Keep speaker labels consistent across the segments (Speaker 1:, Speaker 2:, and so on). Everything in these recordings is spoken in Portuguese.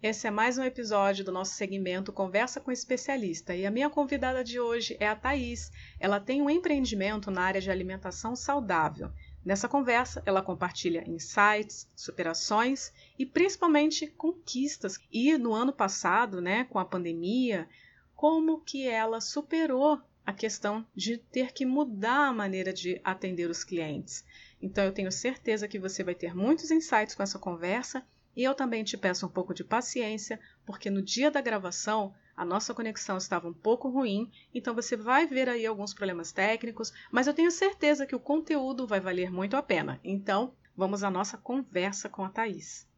Speaker 1: Esse é mais um episódio do nosso segmento Conversa com Especialista e a minha convidada de hoje é a Thaís. Ela tem um empreendimento na área de alimentação saudável. Nessa conversa, ela compartilha insights, superações e principalmente conquistas. E no ano passado, né, com a pandemia, como que ela superou a questão de ter que mudar a maneira de atender os clientes. Então eu tenho certeza que você vai ter muitos insights com essa conversa e eu também te peço um pouco de paciência, porque no dia da gravação a nossa conexão estava um pouco ruim, então você vai ver aí alguns problemas técnicos, mas eu tenho certeza que o conteúdo vai valer muito a pena. Então, vamos à nossa conversa com a Thaís.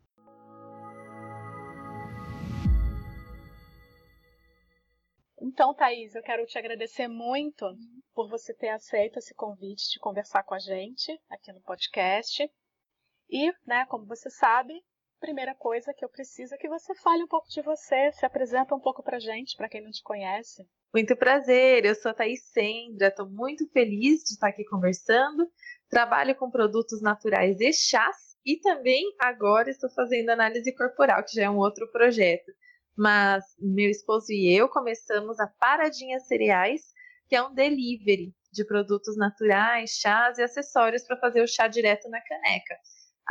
Speaker 1: Então, Thaís, eu quero te agradecer muito por você ter aceito esse convite de conversar com a gente aqui no podcast. E, né, como você sabe, primeira coisa que eu preciso é que você fale um pouco de você, se apresenta um pouco pra gente, para quem não te conhece.
Speaker 2: Muito prazer, eu sou a Thaís Sendra, estou muito feliz de estar aqui conversando. Trabalho com produtos naturais e chás e também agora estou fazendo análise corporal, que já é um outro projeto mas meu esposo e eu começamos a Paradinha Cereais, que é um delivery de produtos naturais, chás e acessórios para fazer o chá direto na caneca.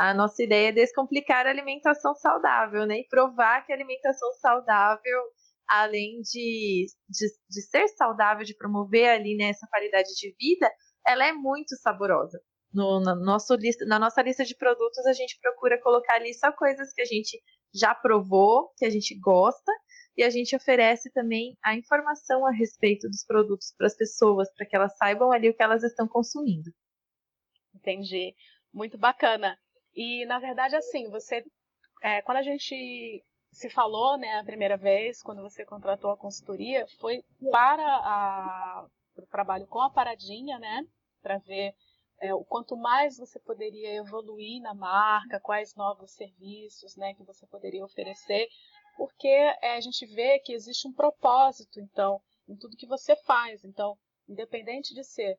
Speaker 2: A nossa ideia é descomplicar a alimentação saudável, né? E provar que a alimentação saudável, além de, de, de ser saudável, de promover ali né, essa qualidade de vida, ela é muito saborosa. No, na, nosso lista, na nossa lista de produtos, a gente procura colocar ali só coisas que a gente já provou, que a gente gosta, e a gente oferece também a informação a respeito dos produtos para as pessoas, para que elas saibam ali o que elas estão consumindo.
Speaker 1: Entendi. Muito bacana. E, na verdade, assim, você. É, quando a gente se falou, né, a primeira vez, quando você contratou a consultoria, foi para o trabalho com a paradinha, né? Para ver é, o quanto mais você poderia evoluir na marca, quais novos serviços né, que você poderia oferecer, porque é, a gente vê que existe um propósito, então, em tudo que você faz. Então, independente de ser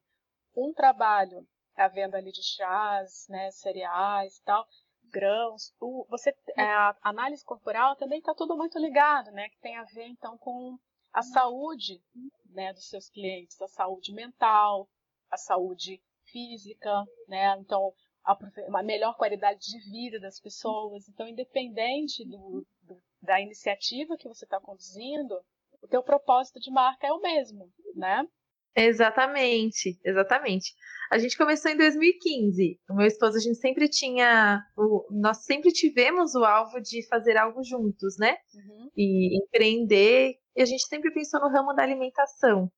Speaker 1: um trabalho, a venda ali de chás, né, cereais e tal, grãos, o, você, é, a análise corporal também está tudo muito ligado, né, que tem a ver, então, com a saúde né, dos seus clientes, a saúde mental, a saúde física, né? Então, a, uma melhor qualidade de vida das pessoas. Então, independente do, do da iniciativa que você está conduzindo, o teu propósito de marca é o mesmo, né?
Speaker 2: Exatamente, exatamente. A gente começou em 2015. O meu esposo, a gente sempre tinha. O, nós sempre tivemos o alvo de fazer algo juntos, né? Uhum. E empreender. E a gente sempre pensou no ramo da alimentação.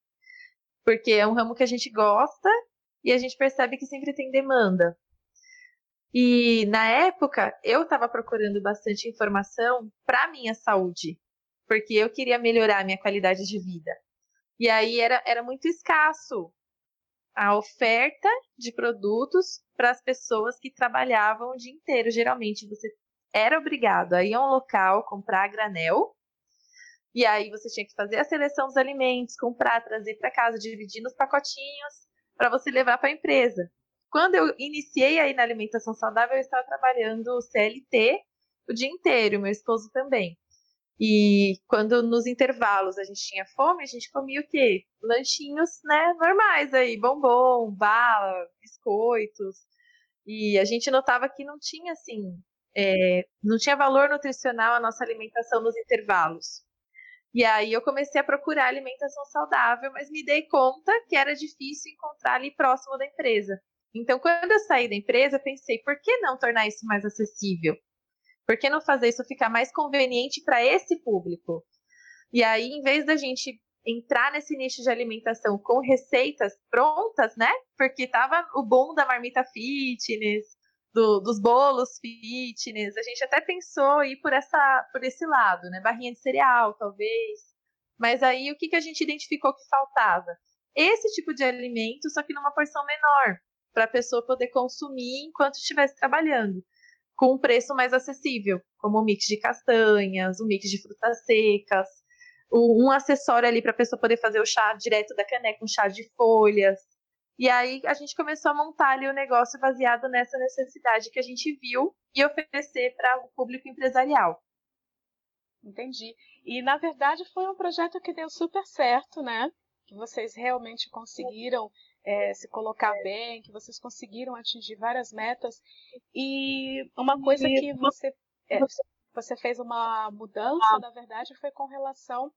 Speaker 2: Porque é um ramo que a gente gosta e a gente percebe que sempre tem demanda. E na época eu estava procurando bastante informação para minha saúde, porque eu queria melhorar a minha qualidade de vida. E aí era, era muito escasso a oferta de produtos para as pessoas que trabalhavam o dia inteiro. Geralmente você era obrigado a ir a um local, comprar granel, e aí você tinha que fazer a seleção dos alimentos, comprar, trazer para casa, dividir nos pacotinhos para você levar para a empresa. Quando eu iniciei aí na alimentação saudável, eu estava trabalhando CLT o dia inteiro, meu esposo também. E quando nos intervalos a gente tinha fome, a gente comia o quê? Lanchinhos, né, normais aí, bombom, bala, biscoitos. E a gente notava que não tinha assim, é, não tinha valor nutricional a nossa alimentação nos intervalos. E aí eu comecei a procurar alimentação saudável, mas me dei conta que era difícil encontrar ali próximo da empresa. Então, quando eu saí da empresa, pensei, por que não tornar isso mais acessível? Por que não fazer isso ficar mais conveniente para esse público? E aí, em vez da gente entrar nesse nicho de alimentação com receitas prontas, né? Porque tava o bom da marmita fitness, do, dos bolos fitness. A gente até pensou ir por, essa, por esse lado, né? Barrinha de cereal, talvez. Mas aí o que, que a gente identificou que faltava? Esse tipo de alimento, só que numa porção menor, para a pessoa poder consumir enquanto estivesse trabalhando, com um preço mais acessível, como um mix de castanhas, um mix de frutas secas, um acessório ali para a pessoa poder fazer o chá direto da caneca, um chá de folhas, e aí a gente começou a montar ali o negócio baseado nessa necessidade que a gente viu e oferecer para o público empresarial.
Speaker 1: Entendi. E na verdade foi um projeto que deu super certo, né? Que vocês realmente conseguiram é, se colocar bem, que vocês conseguiram atingir várias metas. E uma coisa que você, é, você fez uma mudança, na verdade, foi com relação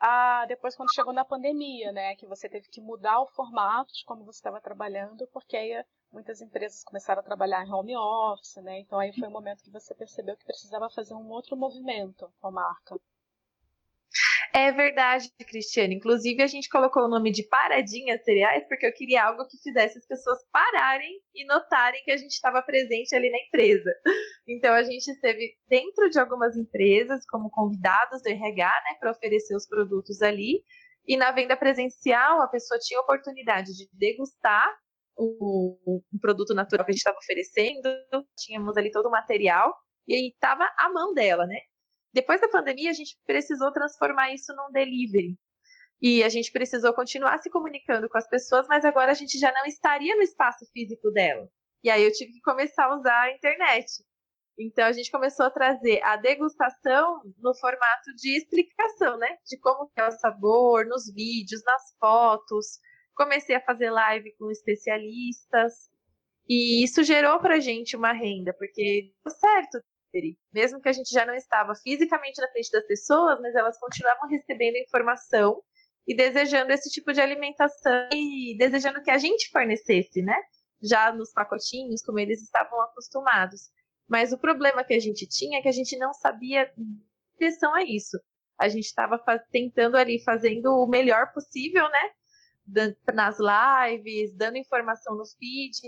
Speaker 1: a depois quando chegou na pandemia, né? Que você teve que mudar o formato de como você estava trabalhando, porque aí muitas empresas começaram a trabalhar em home office, né? Então aí foi o momento que você percebeu que precisava fazer um outro movimento com a marca.
Speaker 2: É verdade, Cristiane. Inclusive, a gente colocou o nome de Paradinhas Cereais porque eu queria algo que fizesse as pessoas pararem e notarem que a gente estava presente ali na empresa. Então, a gente esteve dentro de algumas empresas como convidados do RH, né, para oferecer os produtos ali. E na venda presencial, a pessoa tinha a oportunidade de degustar o, o produto natural que a gente estava oferecendo, tínhamos ali todo o material, e estava à mão dela, né? Depois da pandemia, a gente precisou transformar isso num delivery. E a gente precisou continuar se comunicando com as pessoas, mas agora a gente já não estaria no espaço físico dela. E aí eu tive que começar a usar a internet. Então a gente começou a trazer a degustação no formato de explicação, né? De como é o sabor, nos vídeos, nas fotos. Comecei a fazer live com especialistas. E isso gerou pra gente uma renda, porque deu certo mesmo que a gente já não estava fisicamente na frente das pessoas, mas elas continuavam recebendo informação e desejando esse tipo de alimentação e desejando que a gente fornecesse, né? Já nos pacotinhos, como eles estavam acostumados. Mas o problema que a gente tinha é que a gente não sabia direção a isso. A gente estava tentando ali, fazendo o melhor possível, né? Nas lives, dando informação no feed,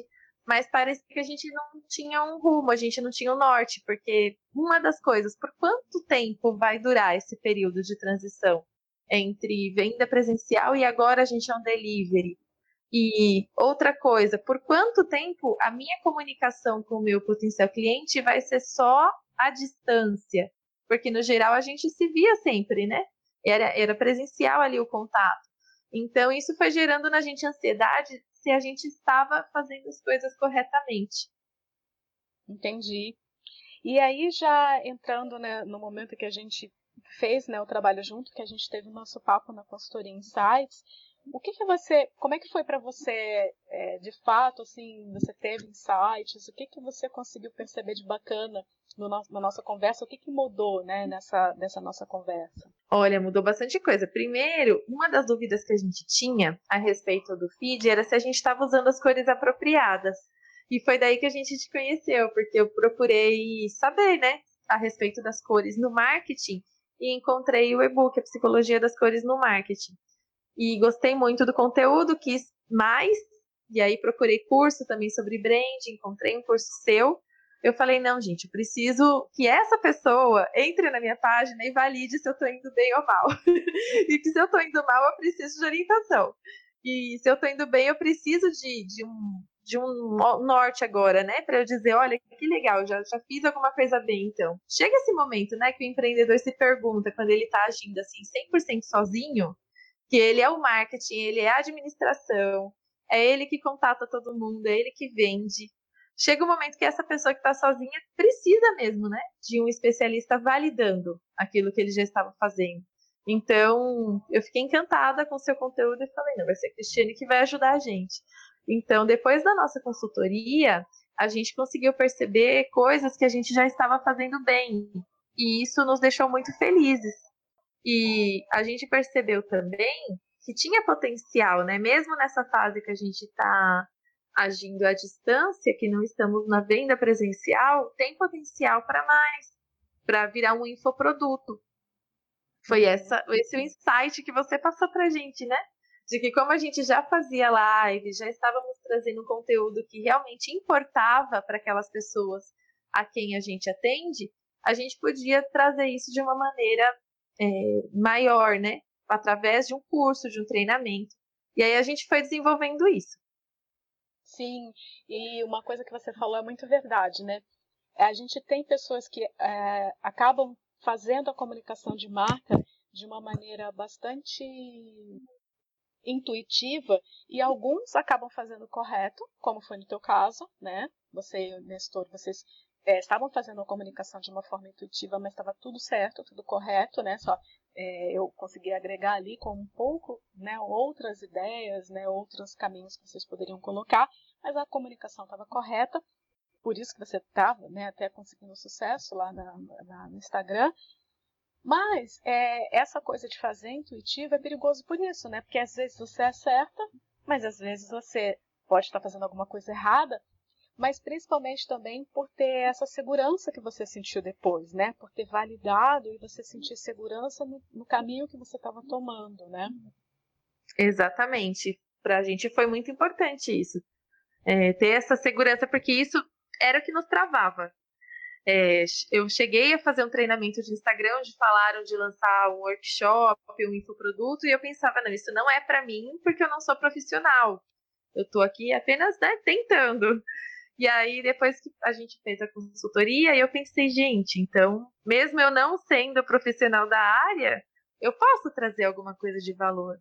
Speaker 2: mas parecia que a gente não tinha um rumo, a gente não tinha um norte, porque uma das coisas, por quanto tempo vai durar esse período de transição entre venda presencial e agora a gente é um delivery? E outra coisa, por quanto tempo a minha comunicação com o meu potencial cliente vai ser só à distância? Porque no geral a gente se via sempre, né? Era, era presencial ali o contato. Então isso foi gerando na gente ansiedade se a gente estava fazendo as coisas corretamente.
Speaker 1: Entendi. E aí, já entrando né, no momento que a gente fez né, o trabalho junto, que a gente teve o nosso papo na consultoria Insights, o que, que você, como é que foi para você, é, de fato, assim, você teve insights, o que, que você conseguiu perceber de bacana no na nossa conversa, o que, que mudou, né, nessa, nessa nossa conversa?
Speaker 2: Olha, mudou bastante coisa. Primeiro, uma das dúvidas que a gente tinha a respeito do feed era se a gente estava usando as cores apropriadas. E foi daí que a gente te conheceu, porque eu procurei saber, né, a respeito das cores no marketing e encontrei o e-book A Psicologia das Cores no Marketing e gostei muito do conteúdo, quis mais, e aí procurei curso também sobre brand, encontrei um curso seu. Eu falei, não, gente, eu preciso que essa pessoa entre na minha página e valide se eu estou indo bem ou mal. e que se eu estou indo mal, eu preciso de orientação. E se eu estou indo bem, eu preciso de, de, um, de um norte agora, né? Para eu dizer, olha, que legal, já, já fiz alguma coisa bem, então. Chega esse momento, né, que o empreendedor se pergunta, quando ele está agindo assim, 100% sozinho, que ele é o marketing, ele é a administração, é ele que contata todo mundo, é ele que vende. Chega um momento que essa pessoa que está sozinha precisa mesmo, né, de um especialista validando aquilo que ele já estava fazendo. Então, eu fiquei encantada com o seu conteúdo e falei, não, vai ser a Cristiane que vai ajudar a gente. Então, depois da nossa consultoria, a gente conseguiu perceber coisas que a gente já estava fazendo bem. E isso nos deixou muito felizes. E a gente percebeu também que tinha potencial, né? Mesmo nessa fase que a gente está agindo à distância, que não estamos na venda presencial, tem potencial para mais, para virar um infoproduto. Foi essa, esse o insight que você passou para a gente, né? De que como a gente já fazia live, já estávamos trazendo um conteúdo que realmente importava para aquelas pessoas a quem a gente atende, a gente podia trazer isso de uma maneira é, maior, né? Através de um curso, de um treinamento. E aí a gente foi desenvolvendo isso.
Speaker 1: Sim, e uma coisa que você falou é muito verdade, né? A gente tem pessoas que é, acabam fazendo a comunicação de marca de uma maneira bastante intuitiva e alguns acabam fazendo correto, como foi no teu caso, né? Você, Nestor, vocês é, estavam fazendo a comunicação de uma forma intuitiva, mas estava tudo certo, tudo correto, né? Só é, eu consegui agregar ali com um pouco, né, outras ideias, né, outros caminhos que vocês poderiam colocar, mas a comunicação estava correta, por isso que você estava, né, até conseguindo sucesso lá na, na, no Instagram. Mas é, essa coisa de fazer intuitivo é perigoso por isso, né? Porque às vezes você acerta, mas às vezes você pode estar fazendo alguma coisa errada mas principalmente também por ter essa segurança que você sentiu depois, né? Por ter validado e você sentir segurança no, no caminho que você estava tomando, né?
Speaker 2: Exatamente. Para a gente foi muito importante isso. É, ter essa segurança, porque isso era o que nos travava. É, eu cheguei a fazer um treinamento de Instagram onde falaram de lançar um workshop, um infoproduto, e eu pensava, não, isso não é para mim porque eu não sou profissional. Eu estou aqui apenas né, tentando. E aí, depois que a gente fez a consultoria, eu pensei, gente, então, mesmo eu não sendo profissional da área, eu posso trazer alguma coisa de valor.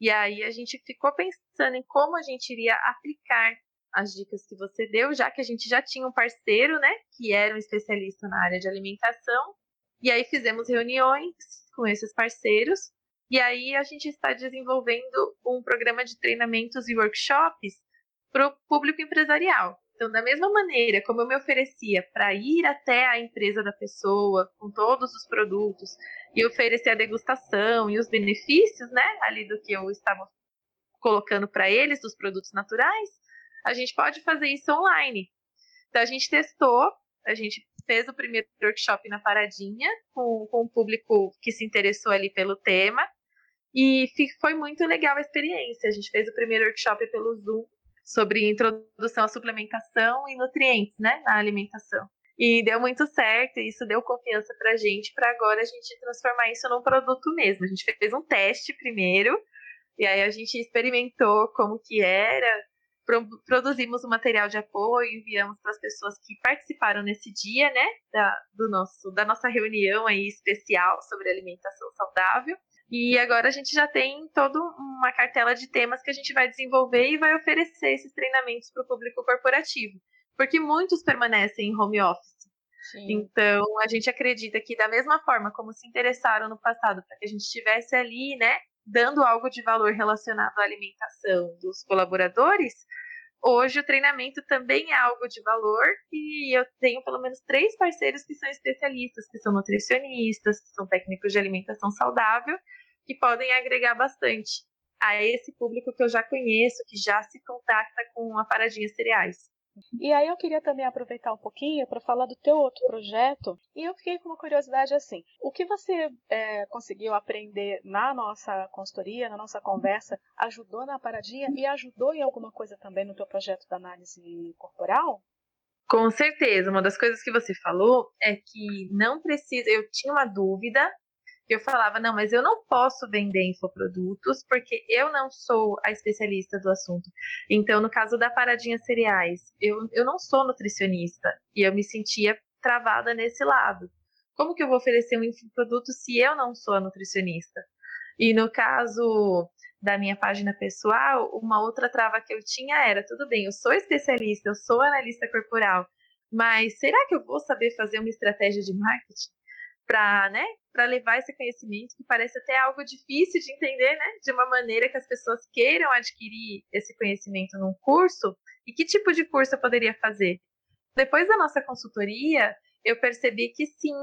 Speaker 2: E aí a gente ficou pensando em como a gente iria aplicar as dicas que você deu, já que a gente já tinha um parceiro, né, que era um especialista na área de alimentação. E aí fizemos reuniões com esses parceiros. E aí a gente está desenvolvendo um programa de treinamentos e workshops para o público empresarial. Então, da mesma maneira como eu me oferecia para ir até a empresa da pessoa com todos os produtos e oferecer a degustação e os benefícios, né, ali do que eu estava colocando para eles dos produtos naturais, a gente pode fazer isso online. Então, a gente testou, a gente fez o primeiro workshop na Paradinha com, com o público que se interessou ali pelo tema e foi muito legal a experiência. A gente fez o primeiro workshop pelo Zoom sobre introdução à suplementação e nutrientes, né, na alimentação. E deu muito certo, e isso deu confiança para a gente, para agora a gente transformar isso num produto mesmo. A gente fez um teste primeiro, e aí a gente experimentou como que era, produzimos o um material de apoio, enviamos para as pessoas que participaram nesse dia, né, da, do nosso, da nossa reunião aí especial sobre alimentação saudável. E agora a gente já tem toda uma cartela de temas que a gente vai desenvolver e vai oferecer esses treinamentos para o público corporativo, porque muitos permanecem em home office. Sim. Então, a gente acredita que, da mesma forma como se interessaram no passado para que a gente estivesse ali, né, dando algo de valor relacionado à alimentação dos colaboradores, hoje o treinamento também é algo de valor e eu tenho pelo menos três parceiros que são especialistas, que são nutricionistas, que são técnicos de alimentação saudável que podem agregar bastante a esse público que eu já conheço, que já se contacta com a Paradinha Cereais.
Speaker 1: E aí eu queria também aproveitar um pouquinho para falar do teu outro projeto. E eu fiquei com uma curiosidade assim: o que você é, conseguiu aprender na nossa consultoria, na nossa conversa, ajudou na paradinha e ajudou em alguma coisa também no teu projeto da análise corporal?
Speaker 2: Com certeza. Uma das coisas que você falou é que não precisa. Eu tinha uma dúvida eu falava, não, mas eu não posso vender infoprodutos porque eu não sou a especialista do assunto. Então, no caso da Paradinha Cereais, eu, eu não sou nutricionista e eu me sentia travada nesse lado. Como que eu vou oferecer um infoproduto se eu não sou a nutricionista? E no caso da minha página pessoal, uma outra trava que eu tinha era, tudo bem, eu sou especialista, eu sou analista corporal, mas será que eu vou saber fazer uma estratégia de marketing? para né, levar esse conhecimento, que parece até algo difícil de entender, né, de uma maneira que as pessoas queiram adquirir esse conhecimento num curso, e que tipo de curso eu poderia fazer? Depois da nossa consultoria, eu percebi que sim,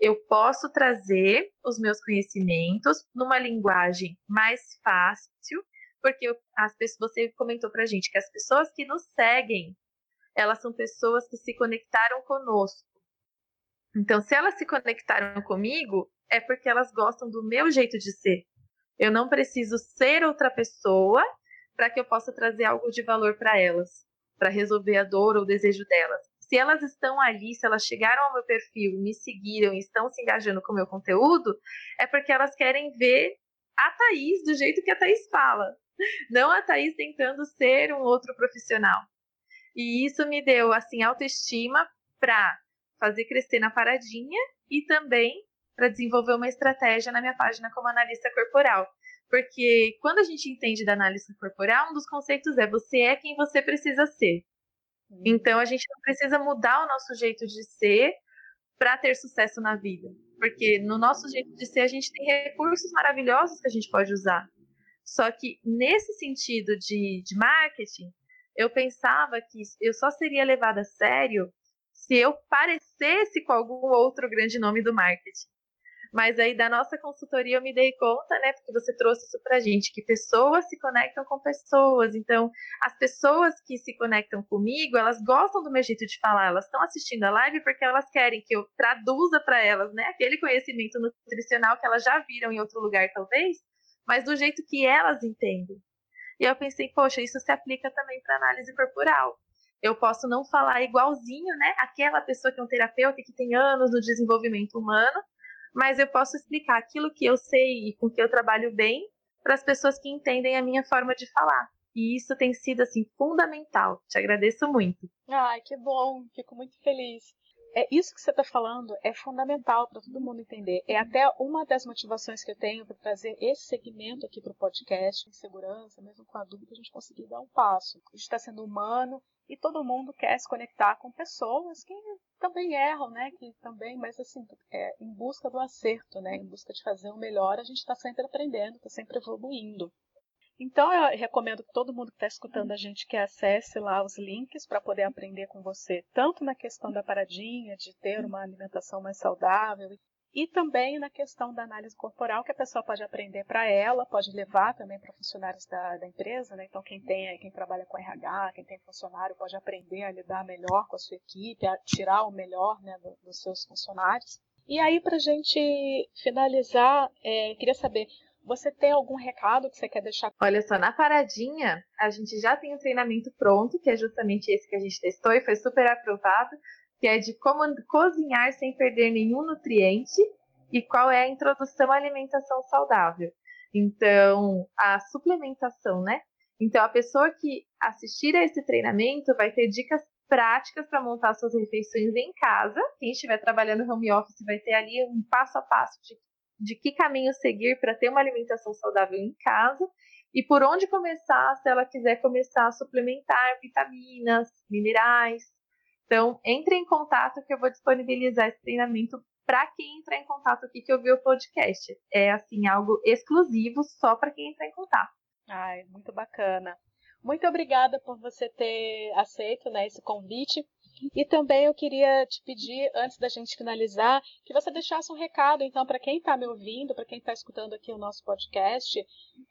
Speaker 2: eu posso trazer os meus conhecimentos numa linguagem mais fácil, porque as pessoas, você comentou para a gente que as pessoas que nos seguem, elas são pessoas que se conectaram conosco. Então, se elas se conectaram comigo, é porque elas gostam do meu jeito de ser. Eu não preciso ser outra pessoa para que eu possa trazer algo de valor para elas, para resolver a dor ou o desejo delas. Se elas estão ali, se elas chegaram ao meu perfil, me seguiram e estão se engajando com o meu conteúdo, é porque elas querem ver a Thaís do jeito que a Thaís fala, não a Thaís tentando ser um outro profissional. E isso me deu assim autoestima para fazer crescer na paradinha e também para desenvolver uma estratégia na minha página como analista corporal. Porque quando a gente entende da análise corporal, um dos conceitos é você é quem você precisa ser. Então a gente não precisa mudar o nosso jeito de ser para ter sucesso na vida. Porque no nosso jeito de ser, a gente tem recursos maravilhosos que a gente pode usar. Só que nesse sentido de, de marketing, eu pensava que eu só seria levada a sério se eu parecesse com algum outro grande nome do marketing. Mas aí da nossa consultoria eu me dei conta, né, porque você trouxe isso pra gente, que pessoas se conectam com pessoas. Então, as pessoas que se conectam comigo, elas gostam do meu jeito de falar, elas estão assistindo a live porque elas querem que eu traduza para elas, né, aquele conhecimento nutricional que elas já viram em outro lugar talvez, mas do jeito que elas entendem. E eu pensei, poxa, isso se aplica também para análise corporal. Eu posso não falar igualzinho, né? Aquela pessoa que é um terapeuta que tem anos no desenvolvimento humano, mas eu posso explicar aquilo que eu sei e com que eu trabalho bem para as pessoas que entendem a minha forma de falar. E isso tem sido assim fundamental. Te agradeço muito.
Speaker 1: Ai, que bom, fico muito feliz. É isso que você está falando é fundamental para todo mundo entender. É até uma das motivações que eu tenho para trazer esse segmento aqui para o podcast, em segurança, mesmo com a dúvida, a gente conseguir dar um passo. A gente está sendo humano e todo mundo quer se conectar com pessoas que também erram, né? Que também, mas assim, é, em busca do acerto, né? Em busca de fazer o melhor, a gente está sempre aprendendo, está sempre evoluindo. Então eu recomendo que todo mundo que está escutando a gente que acesse lá os links para poder aprender com você, tanto na questão da paradinha, de ter uma alimentação mais saudável, e também na questão da análise corporal, que a pessoa pode aprender para ela, pode levar também para funcionários da, da, empresa, né? Então quem tem, quem trabalha com RH, quem tem funcionário, pode aprender a lidar melhor com a sua equipe, a tirar o melhor né, do, dos seus funcionários. E aí, para a gente finalizar, é, queria saber, você tem algum recado que você quer deixar?
Speaker 2: Olha só, na paradinha, a gente já tem o treinamento pronto, que é justamente esse que a gente testou e foi super aprovado que é de como cozinhar sem perder nenhum nutriente e qual é a introdução à alimentação saudável. Então, a suplementação, né? Então, a pessoa que assistir a esse treinamento vai ter dicas práticas para montar suas refeições em casa. Quem estiver trabalhando home office vai ter ali um passo a passo de, de que caminho seguir para ter uma alimentação saudável em casa e por onde começar se ela quiser começar a suplementar vitaminas, minerais, então, entre em contato que eu vou disponibilizar esse treinamento para quem entrar em contato aqui que ouviu o podcast. É assim algo exclusivo só para quem entrar em contato.
Speaker 1: Ai, muito bacana. Muito obrigada por você ter aceito né, esse convite. E também eu queria te pedir, antes da gente finalizar, que você deixasse um recado, então, para quem está me ouvindo, para quem está escutando aqui o nosso podcast,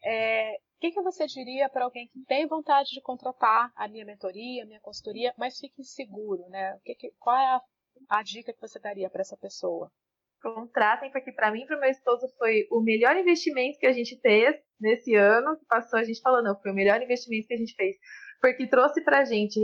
Speaker 1: é, o que, que você diria para alguém que tem vontade de contratar a minha mentoria, a minha consultoria, mas fica inseguro, né? Que que, qual é a, a dica que você daria para essa pessoa?
Speaker 2: Contratem, porque para mim para o meu esposo foi o melhor investimento que a gente fez nesse ano que passou. A gente falou, não, foi o melhor investimento que a gente fez porque trouxe pra gente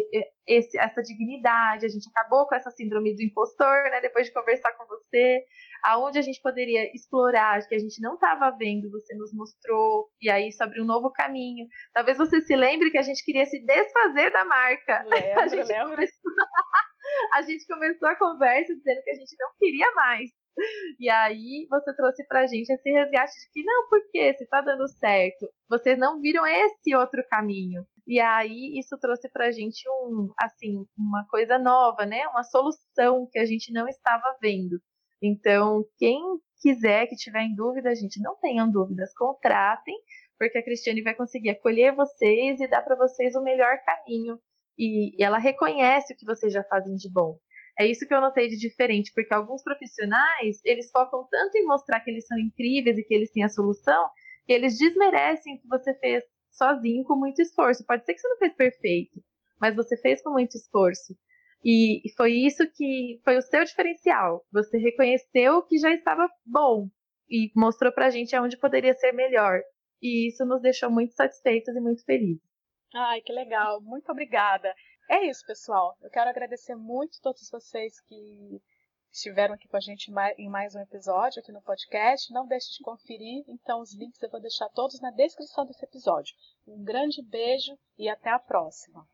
Speaker 2: esse, essa dignidade, a gente acabou com essa síndrome do impostor, né, depois de conversar com você, aonde a gente poderia explorar, que a gente não estava vendo, você nos mostrou, e aí abriu um novo caminho. Talvez você se lembre que a gente queria se desfazer da marca.
Speaker 1: Lembro,
Speaker 2: a gente
Speaker 1: lembro.
Speaker 2: Começou... a gente começou a conversa dizendo que a gente não queria mais. E aí você trouxe pra gente esse resgate de que não, porque se tá dando certo, vocês não viram esse outro caminho. E aí isso trouxe pra gente um, assim, uma coisa nova, né? Uma solução que a gente não estava vendo. Então, quem quiser, que tiver em dúvida, gente, não tenham dúvidas, contratem, porque a Cristiane vai conseguir acolher vocês e dar para vocês o melhor caminho. E, e ela reconhece o que vocês já fazem de bom. É isso que eu notei de diferente, porque alguns profissionais, eles focam tanto em mostrar que eles são incríveis e que eles têm a solução, que eles desmerecem o que você fez sozinho com muito esforço. Pode ser que você não fez perfeito, mas você fez com muito esforço. E foi isso que foi o seu diferencial. Você reconheceu que já estava bom e mostrou pra gente aonde poderia ser melhor. E isso nos deixou muito satisfeitos e muito felizes.
Speaker 1: Ai, que legal. Muito obrigada. É isso, pessoal. Eu quero agradecer muito a todos vocês que estiveram aqui com a gente em mais um episódio aqui no podcast. Não deixe de conferir, então os links eu vou deixar todos na descrição desse episódio. Um grande beijo e até a próxima.